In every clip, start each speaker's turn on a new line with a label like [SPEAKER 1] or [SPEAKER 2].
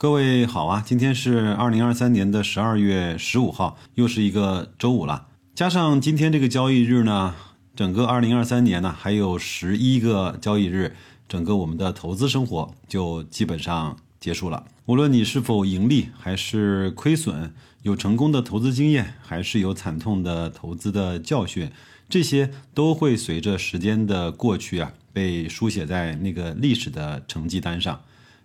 [SPEAKER 1] 各位好啊，今天是二零二三年的十二月十五号，又是一个周五了。加上今天这个交易日呢，整个二零二三年呢还有十一个交易日，整个我们的投资生活就基本上结束了。无论你是否盈利还是亏损，有成功的投资经验还是有惨痛的投资的教训，这些都会随着时间的过去啊，被书写在那个历史的成绩单上。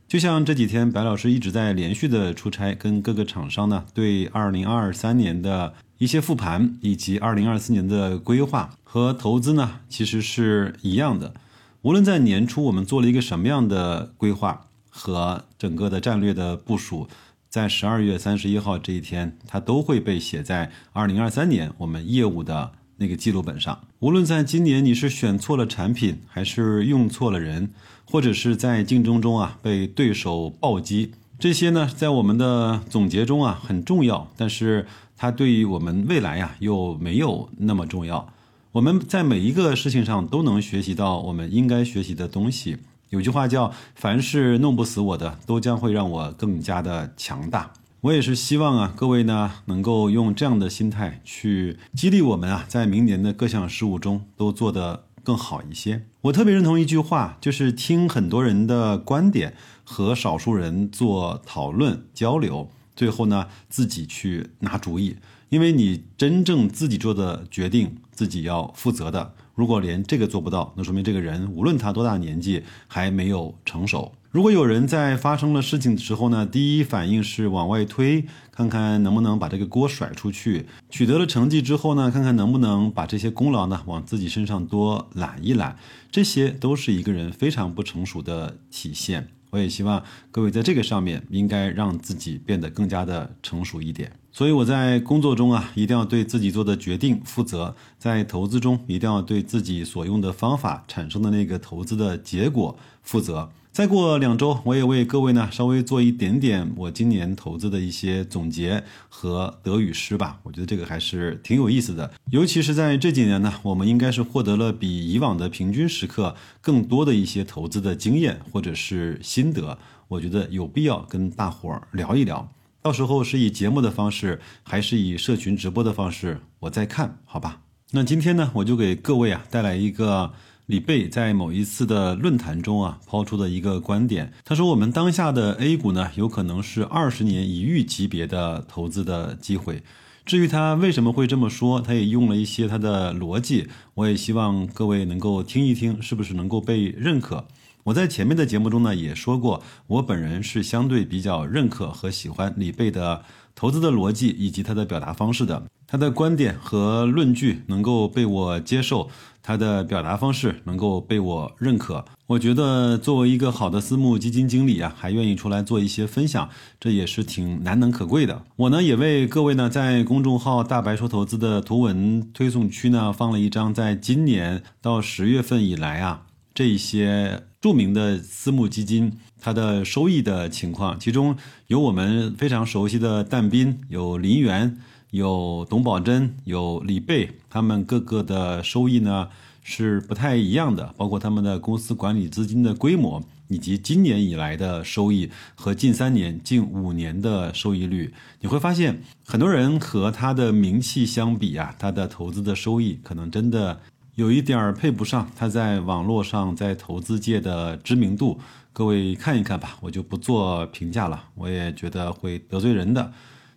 [SPEAKER 1] 就像这几天，白老师一直在连续的出差，跟各个厂商呢，对二零二三年的一些复盘，以及二零二四年的规划和投资呢，其实是一样的。无论在年初我们做了一个什么样的规划和整个的战略的部署，在十二月三十一号这一天，它都会被写在二零二三年我们业务的那个记录本上。无论在今年你是选错了产品，还是用错了人。或者是在竞争中啊被对手暴击，这些呢在我们的总结中啊很重要，但是它对于我们未来呀又没有那么重要。我们在每一个事情上都能学习到我们应该学习的东西。有句话叫“凡是弄不死我的，都将会让我更加的强大”。我也是希望啊各位呢能够用这样的心态去激励我们啊，在明年的各项事务中都做得更好一些。我特别认同一句话，就是听很多人的观点和少数人做讨论交流，最后呢自己去拿主意。因为你真正自己做的决定，自己要负责的。如果连这个做不到，那说明这个人无论他多大年纪，还没有成熟。如果有人在发生了事情的时候呢，第一反应是往外推，看看能不能把这个锅甩出去；取得了成绩之后呢，看看能不能把这些功劳呢往自己身上多揽一揽。这些都是一个人非常不成熟的体现。我也希望各位在这个上面应该让自己变得更加的成熟一点。所以我在工作中啊，一定要对自己做的决定负责；在投资中，一定要对自己所用的方法产生的那个投资的结果负责。再过两周，我也为各位呢稍微做一点点我今年投资的一些总结和得与失吧。我觉得这个还是挺有意思的，尤其是在这几年呢，我们应该是获得了比以往的平均时刻更多的一些投资的经验或者是心得。我觉得有必要跟大伙儿聊一聊。到时候是以节目的方式，还是以社群直播的方式，我再看好吧。那今天呢，我就给各位啊带来一个李贝在某一次的论坛中啊抛出的一个观点。他说，我们当下的 A 股呢，有可能是二十年一遇级别的投资的机会。至于他为什么会这么说，他也用了一些他的逻辑，我也希望各位能够听一听，是不是能够被认可。我在前面的节目中呢也说过，我本人是相对比较认可和喜欢李贝的投资的逻辑以及他的表达方式的。他的观点和论据能够被我接受，他的表达方式能够被我认可。我觉得作为一个好的私募基金经理啊，还愿意出来做一些分享，这也是挺难能可贵的。我呢也为各位呢在公众号“大白说投资”的图文推送区呢放了一张，在今年到十月份以来啊这一些。著名的私募基金，它的收益的情况，其中有我们非常熟悉的但斌，有林园，有董宝珍，有李贝，他们各个的收益呢是不太一样的，包括他们的公司管理资金的规模，以及今年以来的收益和近三年、近五年的收益率，你会发现，很多人和他的名气相比啊，他的投资的收益可能真的。有一点儿配不上他在网络上在投资界的知名度，各位看一看吧，我就不做评价了，我也觉得会得罪人的。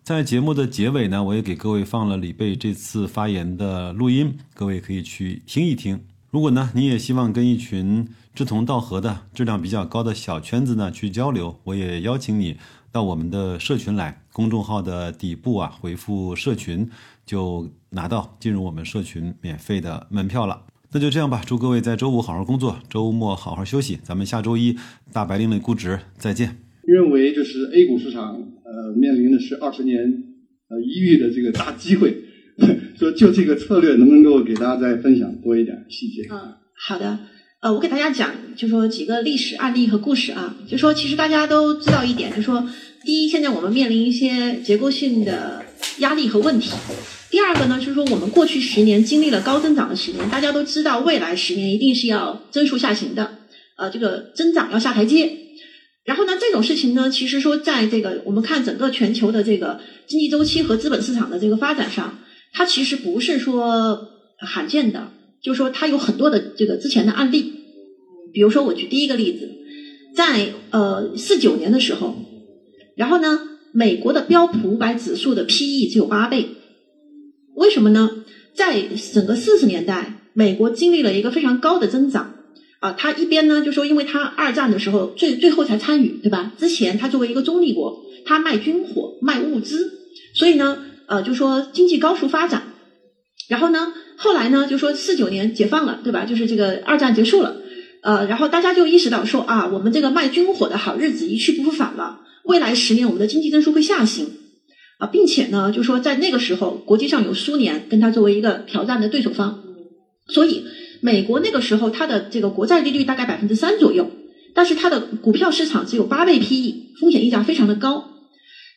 [SPEAKER 1] 在节目的结尾呢，我也给各位放了李贝这次发言的录音，各位可以去听一听。如果呢，你也希望跟一群志同道合的、质量比较高的小圈子呢去交流，我也邀请你到我们的社群来，公众号的底部啊回复“社群”。就拿到进入我们社群免费的门票了。那就这样吧，祝各位在周五好好工作，周末好好休息。咱们下周一大白领的估值再见。
[SPEAKER 2] 认为就是 A 股市场呃面临的是二十年呃一遇的这个大机会，说就这个策略能不能够给大家再分享多一点细节？
[SPEAKER 3] 嗯，好的。呃，我给大家讲，就说几个历史案例和故事啊，就说其实大家都知道一点，就说第一，现在我们面临一些结构性的压力和问题。第二个呢，就是说我们过去十年经历了高增长的十年，大家都知道未来十年一定是要增速下行的，呃，这个增长要下台阶。然后呢，这种事情呢，其实说在这个我们看整个全球的这个经济周期和资本市场的这个发展上，它其实不是说罕见的，就是说它有很多的这个之前的案例。比如说，我举第一个例子，在呃四九年的时候，然后呢，美国的标普五百指数的 P/E 只有八倍，为什么呢？在整个四十年代，美国经历了一个非常高的增长啊，他一边呢就说，因为他二战的时候最最后才参与，对吧？之前他作为一个中立国，他卖军火、卖物资，所以呢，呃，就说经济高速发展。然后呢，后来呢，就说四九年解放了，对吧？就是这个二战结束了。呃，然后大家就意识到说啊，我们这个卖军火的好日子一去不复返了，未来十年我们的经济增速会下行啊，并且呢，就说在那个时候，国际上有苏联跟他作为一个挑战的对手方，所以美国那个时候它的这个国债利率大概百分之三左右，但是它的股票市场只有八倍 PE，风险溢价非常的高。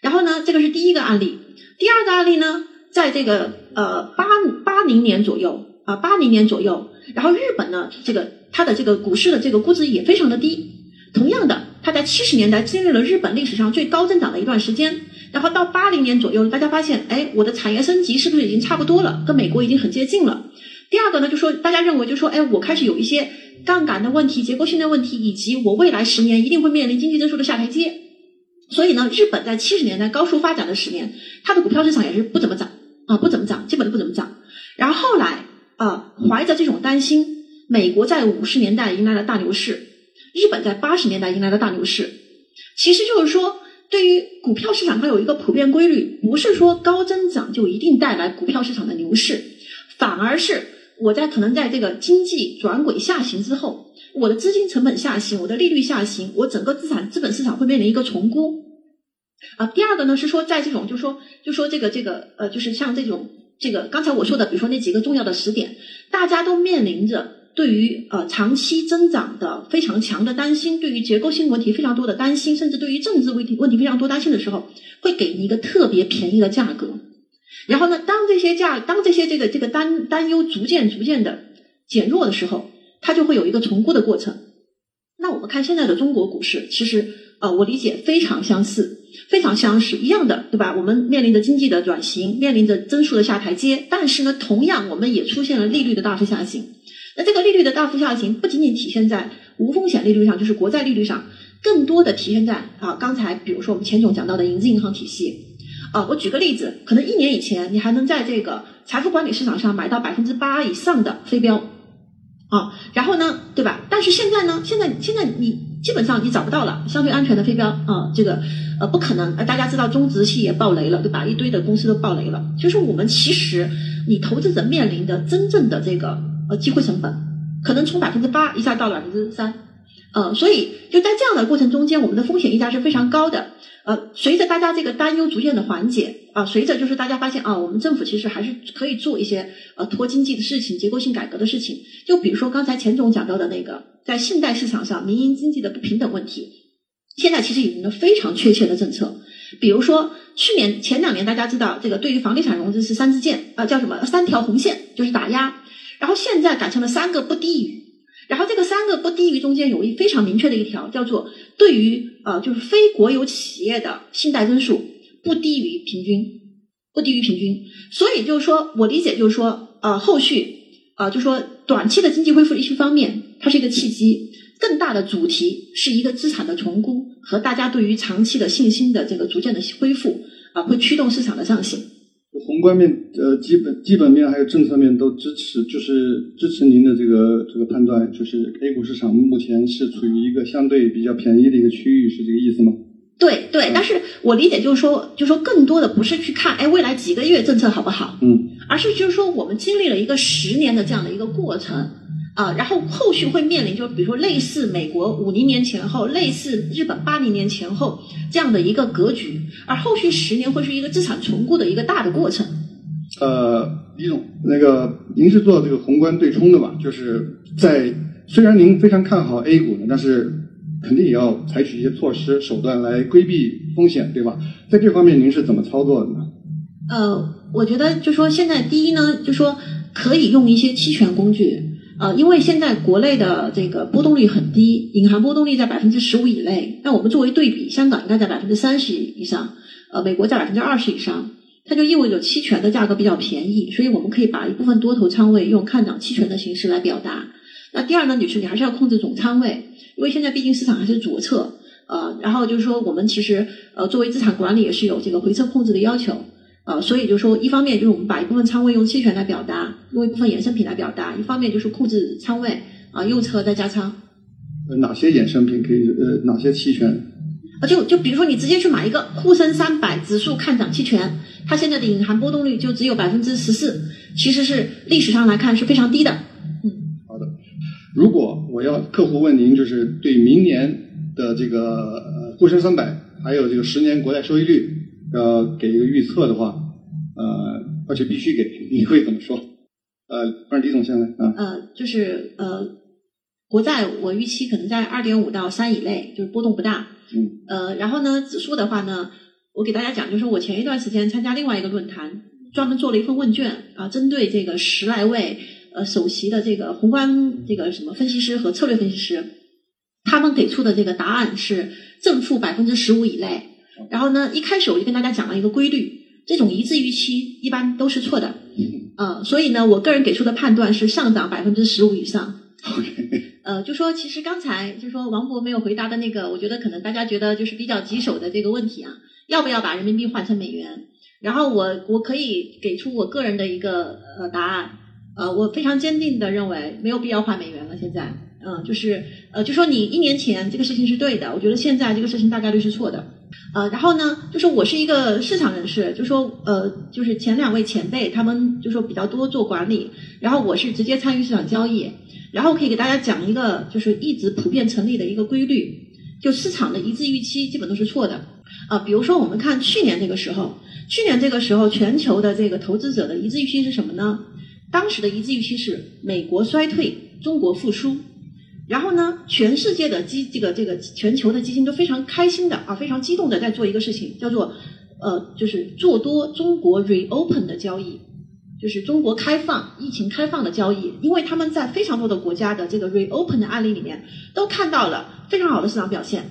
[SPEAKER 3] 然后呢，这个是第一个案例，第二个案例呢，在这个呃八八零年左右啊，八零年左右，然后日本呢，这个。它的这个股市的这个估值也非常的低。同样的，它在七十年代经历了日本历史上最高增长的一段时间，然后到八零年左右，大家发现，哎，我的产业升级是不是已经差不多了？跟美国已经很接近了。第二个呢，就说大家认为，就说，哎，我开始有一些杠杆的问题、结构性的问题，以及我未来十年一定会面临经济增速的下台阶。所以呢，日本在七十年代高速发展的十年，它的股票市场也是不怎么涨啊，不怎么涨，基本都不怎么涨。然后后来啊，怀着这种担心。美国在五十年代迎来了大牛市，日本在八十年代迎来了大牛市。其实就是说，对于股票市场，它有一个普遍规律，不是说高增长就一定带来股票市场的牛市，反而是我在可能在这个经济转轨下行之后，我的资金成本下行，我的利率下行，我整个资产资本市场会面临一个重估。啊，第二个呢是说，在这种就说就说这个这个呃，就是像这种这个刚才我说的，比如说那几个重要的时点，大家都面临着。对于呃长期增长的非常强的担心，对于结构性问题非常多的担心，甚至对于政治问题问题非常多担心的时候，会给你一个特别便宜的价格。然后呢，当这些价，当这些这个这个担担忧逐渐逐渐的减弱的时候，它就会有一个重估的过程。那我们看现在的中国股市，其实呃我理解非常相似，非常相似一样的，对吧？我们面临着经济的转型，面临着增速的下台阶，但是呢，同样我们也出现了利率的大幅下行。那这个利率的大幅下行，不仅仅体现在无风险利率上，就是国债利率上，更多的体现在啊，刚才比如说我们钱总讲到的影子银行体系啊，我举个例子，可能一年以前你还能在这个财富管理市场上买到百分之八以上的飞镖啊，然后呢，对吧？但是现在呢，现在现在你基本上你找不到了相对安全的飞镖啊，这个呃不可能，大家知道中植系也爆雷了，对吧？一堆的公司都爆雷了，就是我们其实你投资者面临的真正的这个。呃，机会成本可能从百分之八一下到了百分之三，呃，所以就在这样的过程中间，我们的风险溢价是非常高的。呃，随着大家这个担忧逐渐的缓解，啊，随着就是大家发现啊，我们政府其实还是可以做一些呃拖经济的事情、结构性改革的事情。就比如说刚才钱总讲到的那个，在信贷市场上民营经济的不平等问题，现在其实有了非常确切的政策。比如说去年前两年大家知道这个对于房地产融资是三支箭啊，叫什么三条红线，就是打压。然后现在改成了三个不低于，然后这个三个不低于中间有一非常明确的一条，叫做对于呃就是非国有企业的信贷增速不低于平均，不低于平均。所以就是说我理解就是说呃后续呃就说短期的经济恢复一些方面它是一个契机，更大的主题是一个资产的重估和大家对于长期的信心的这个逐渐的恢复啊会驱动市场的上行。
[SPEAKER 2] 宏观面、呃，基本基本面还有政策面都支持，就是支持您的这个这个判断，就是 A 股市场目前是处于一个相对比较便宜的一个区域，是这个意思吗？
[SPEAKER 3] 对对，但是我理解就是说，就是说更多的不是去看，哎，未来几个月政策好不好？
[SPEAKER 2] 嗯，
[SPEAKER 3] 而是就是说，我们经历了一个十年的这样的一个过程。啊，然后后续会面临，就比如说类似美国五零年前后，类似日本八零年前后这样的一个格局，而后续十年会是一个资产重估的一个大的过程。
[SPEAKER 2] 呃，李总，那个您是做这个宏观对冲的吧？就是在虽然您非常看好 A 股呢，但是肯定也要采取一些措施手段来规避风险，对吧？在这方面您是怎么操作的呢？
[SPEAKER 3] 呃，我觉得就说现在第一呢，就说可以用一些期权工具。呃，因为现在国内的这个波动率很低，隐含波动率在百分之十五以内。那我们作为对比，香港应该在百分之三十以上，呃，美国在百分之二十以上，它就意味着期权的价格比较便宜，所以我们可以把一部分多头仓位用看涨期权的形式来表达。那第二呢，女士，你还是要控制总仓位，因为现在毕竟市场还是左侧，呃，然后就是说我们其实呃作为资产管理也是有这个回撤控制的要求。呃，所以就说，一方面就是我们把一部分仓位用期权来表达，用一部分衍生品来表达；一方面就是控制仓位啊，右侧再加仓。
[SPEAKER 2] 呃，哪些衍生品可以？呃，哪些期权？
[SPEAKER 3] 啊，就就比如说你直接去买一个沪深三百指数看涨期权，它现在的隐含波动率就只有百分之十四，其实是历史上来看是非常低的。
[SPEAKER 2] 嗯，好的。如果我要客户问您，就是对明年的这个呃沪深三百还有这个十年国债收益率。要给一个预测的话，呃，而且必须给，你会怎么说？呃，让李总先来啊。
[SPEAKER 3] 呃，就是呃，国债我预期可能在二点五到三以内，就是波动不大。
[SPEAKER 2] 嗯。
[SPEAKER 3] 呃，然后呢，指数的话呢，我给大家讲，就是我前一段时间参加另外一个论坛，专门做了一份问卷啊，针对这个十来位呃首席的这个宏观这个什么分析师和策略分析师，他们给出的这个答案是正负百分之十五以内。然后呢，一开始我就跟大家讲了一个规律，这种一致预期一般都是错的，呃，所以呢，我个人给出的判断是上涨百分之十五以上。呃，就说其实刚才就说王博没有回答的那个，我觉得可能大家觉得就是比较棘手的这个问题啊，要不要把人民币换成美元？然后我我可以给出我个人的一个呃答案，呃，我非常坚定的认为没有必要换美元了。现在，嗯，就是呃，就说你一年前这个事情是对的，我觉得现在这个事情大概率是错的。呃，然后呢，就说我是一个市场人士，就说呃，就是前两位前辈他们就说比较多做管理，然后我是直接参与市场交易，然后可以给大家讲一个就是一直普遍成立的一个规律，就市场的一致预期基本都是错的啊。比如说我们看去年这个时候，去年这个时候全球的这个投资者的一致预期是什么呢？当时的一致预期是美国衰退，中国复苏。然后呢，全世界的基这个这个全球的基金都非常开心的啊，非常激动的在做一个事情，叫做呃，就是做多中国 reopen 的交易，就是中国开放疫情开放的交易，因为他们在非常多的国家的这个 reopen 的案例里面都看到了非常好的市场表现，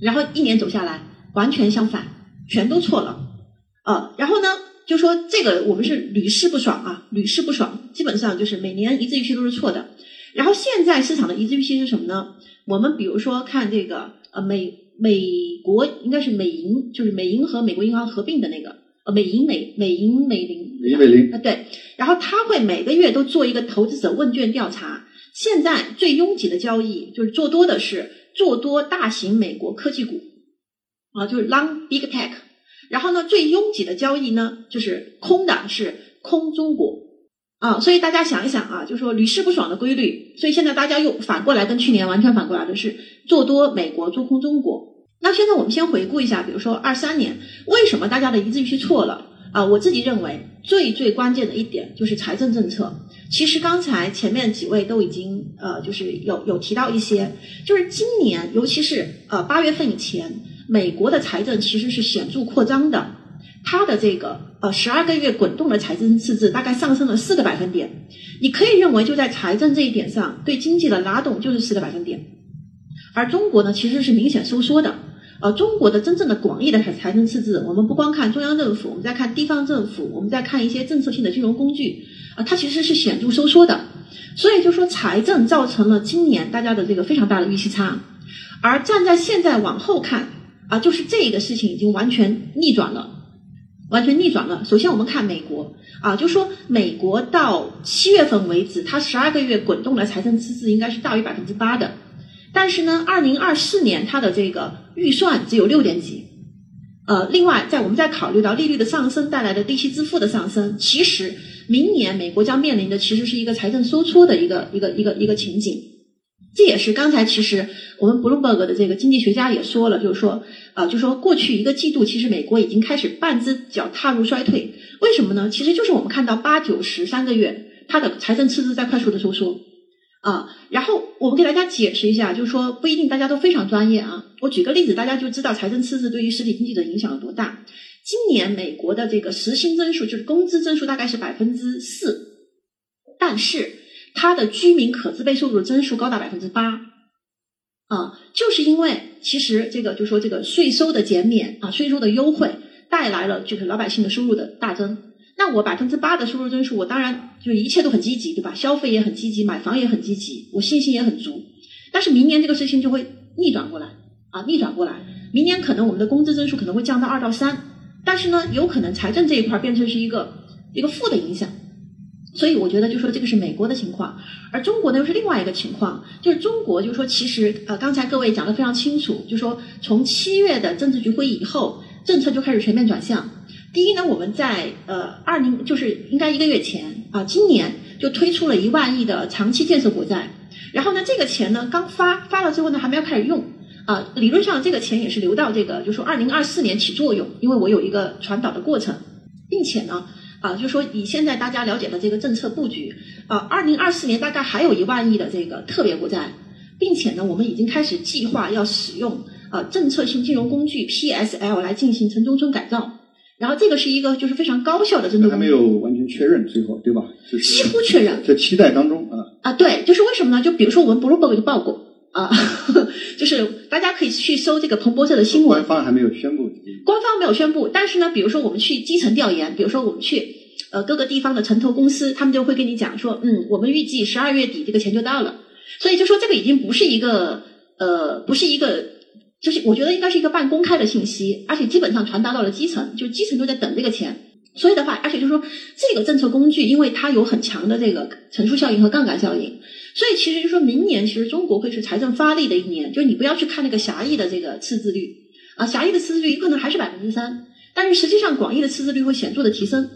[SPEAKER 3] 然后一年走下来完全相反，全都错了，呃，然后呢，就说这个我们是屡试不爽啊，屡试不爽，基本上就是每年一致预期都是错的。然后现在市场的一致预期是什么呢？我们比如说看这个呃美美国应该是美银，就是美银和美国银行合并的那个呃美银美美银美林
[SPEAKER 2] 美银美林
[SPEAKER 3] 啊对，然后他会每个月都做一个投资者问卷调查。现在最拥挤的交易就是做多的是做多大型美国科技股啊，就是 long big tech。然后呢，最拥挤的交易呢就是空的是空中国。啊，所以大家想一想啊，就说屡试不爽的规律，所以现在大家又反过来跟去年完全反过来的是做多美国，做空中国。那现在我们先回顾一下，比如说二三年为什么大家的一致预期错了啊？我自己认为最最关键的一点就是财政政策。其实刚才前面几位都已经呃，就是有有提到一些，就是今年尤其是呃八月份以前，美国的财政其实是显著扩张的。它的这个呃十二个月滚动的财政赤字大概上升了四个百分点，你可以认为就在财政这一点上对经济的拉动就是四个百分点，而中国呢其实是明显收缩的，呃中国的真正的广义的财财政赤字，我们不光看中央政府，我们再看地方政府，我们再看一些政策性的金融工具，啊它其实是显著收缩的，所以就说财政造成了今年大家的这个非常大的预期差，而站在现在往后看啊，就是这个事情已经完全逆转了。完全逆转了。首先，我们看美国啊，就说美国到七月份为止，它十二个月滚动的财政赤字应该是大于百分之八的。但是呢，二零二四年它的这个预算只有六点几。呃，另外，在我们再考虑到利率的上升带来的利息支付的上升，其实明年美国将面临的其实是一个财政收缩的一个一个一个一个情景。这也是刚才其实我们 Bloomberg 的这个经济学家也说了，就是说，啊，就说过去一个季度，其实美国已经开始半只脚踏入衰退。为什么呢？其实就是我们看到八九十三个月，它的财政赤字在快速的收缩，啊，然后我们给大家解释一下，就是说不一定大家都非常专业啊。我举个例子，大家就知道财政赤字对于实体经济的影响有多大。今年美国的这个实薪增速就是工资增速大概是百分之四，但是。它的居民可支配收入的增速高达百分之八，啊，就是因为其实这个就说这个税收的减免啊，税收的优惠带来了就是老百姓的收入的大增。那我百分之八的收入增速，我当然就一切都很积极，对吧？消费也很积极，买房也很积极，我信心也很足。但是明年这个事情就会逆转过来啊，逆转过来，明年可能我们的工资增速可能会降到二到三，但是呢，有可能财政这一块变成是一个一个负的影响。所以我觉得，就说这个是美国的情况，而中国呢又是另外一个情况，就是中国就说其实呃，刚才各位讲的非常清楚，就说从七月的政治局会议以后，政策就开始全面转向。第一呢，我们在呃二零就是应该一个月前啊，今年就推出了一万亿的长期建设国债，然后呢，这个钱呢刚发发了之后呢，还没有开始用啊，理论上这个钱也是留到这个就说二零二四年起作用，因为我有一个传导的过程，并且呢。啊，就说以现在大家了解的这个政策布局，啊，二零二四年大概还有一万亿的这个特别国债，并且呢，我们已经开始计划要使用啊政策性金融工具 PSL 来进行城中村改造，然后这个是一个就是非常高效的政策。
[SPEAKER 2] 还没有完全确认，最后对吧？
[SPEAKER 3] 几乎确认，
[SPEAKER 2] 在期待当中啊。
[SPEAKER 3] 啊，对，就是为什么呢？就比如说我们 Bloomberg 就报过。啊，就是大家可以去搜这个彭博社的新闻。
[SPEAKER 2] 官方还没有宣布。
[SPEAKER 3] 官方没有宣布，但是呢，比如说我们去基层调研，比如说我们去呃各个地方的城投公司，他们就会跟你讲说，嗯，我们预计十二月底这个钱就到了。所以就说这个已经不是一个呃，不是一个，就是我觉得应该是一个半公开的信息，而且基本上传达到了基层，就基层都在等这个钱。所以的话，而且就是说这个政策工具，因为它有很强的这个乘数效应和杠杆效应。所以其实就说明年，其实中国会是财政发力的一年。就是你不要去看那个狭义的这个赤字率啊，狭义的赤字率有可能还是百分之三，但是实际上广义的赤字率会显著的提升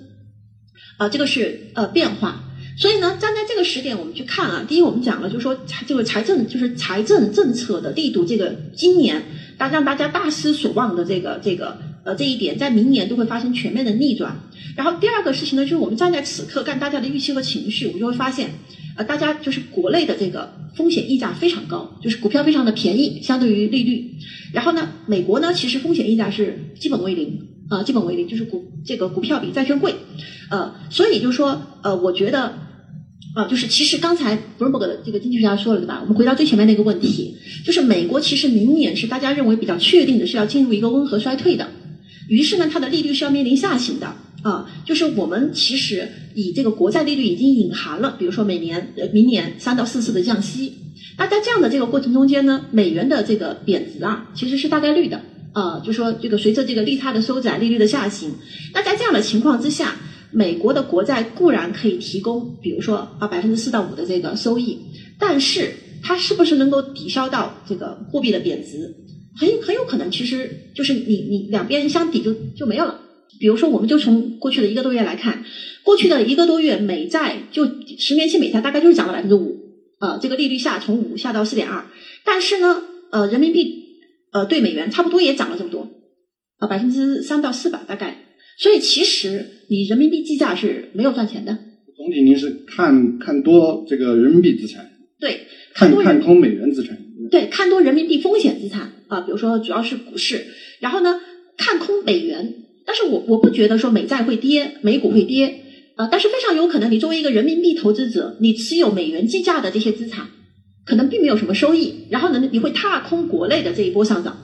[SPEAKER 3] 啊，这个是呃变化。所以呢，站在这个时点，我们去看啊，第一我们讲了，就是说财这个财政就是财政政策的力度，这个今年大让大家大失所望的这个这个呃这一点，在明年都会发生全面的逆转。然后第二个事情呢，就是我们站在此刻看大家的预期和情绪，我就会发现。呃，大家就是国内的这个风险溢价非常高，就是股票非常的便宜，相对于利率。然后呢，美国呢其实风险溢价是基本为零啊，基本为零，就是股这个股票比债券贵。呃，所以就是说，呃，我觉得啊，就是其实刚才 Bloomberg 的这个经济学家说了对吧？我们回到最前面那个问题，就是美国其实明年是大家认为比较确定的是要进入一个温和衰退的，于是呢，它的利率是要面临下行的。啊，就是我们其实以这个国债利率已经隐含了，比如说每年呃明年三到四次的降息。那在这样的这个过程中间呢，美元的这个贬值啊，其实是大概率的啊。就说这个随着这个利差的收窄，利率的下行，那在这样的情况之下，美国的国债固然可以提供，比如说啊百分之四到五的这个收益，但是它是不是能够抵消到这个货币的贬值，很很有可能其实就是你你两边相抵就就没有了。比如说，我们就从过去的一个多月来看，过去的一个多月美债就十年期美债大概就是涨了百分之五，呃，这个利率下从五下到四点二，但是呢，呃，人民币呃对美元差不多也涨了这么多，啊，百分之三到四吧大概，所以其实你人民币计价是没有赚钱的。
[SPEAKER 2] 总体您是看看多这个人民币资产，
[SPEAKER 3] 对，
[SPEAKER 2] 看看空美元资产，
[SPEAKER 3] 对，看多人民币风险资产啊，比如说主要是股市，然后呢看空美元。但是我我不觉得说美债会跌，美股会跌，啊，但是非常有可能你作为一个人民币投资者，你持有美元计价的这些资产，可能并没有什么收益，然后呢，你会踏空国内的这一波上涨，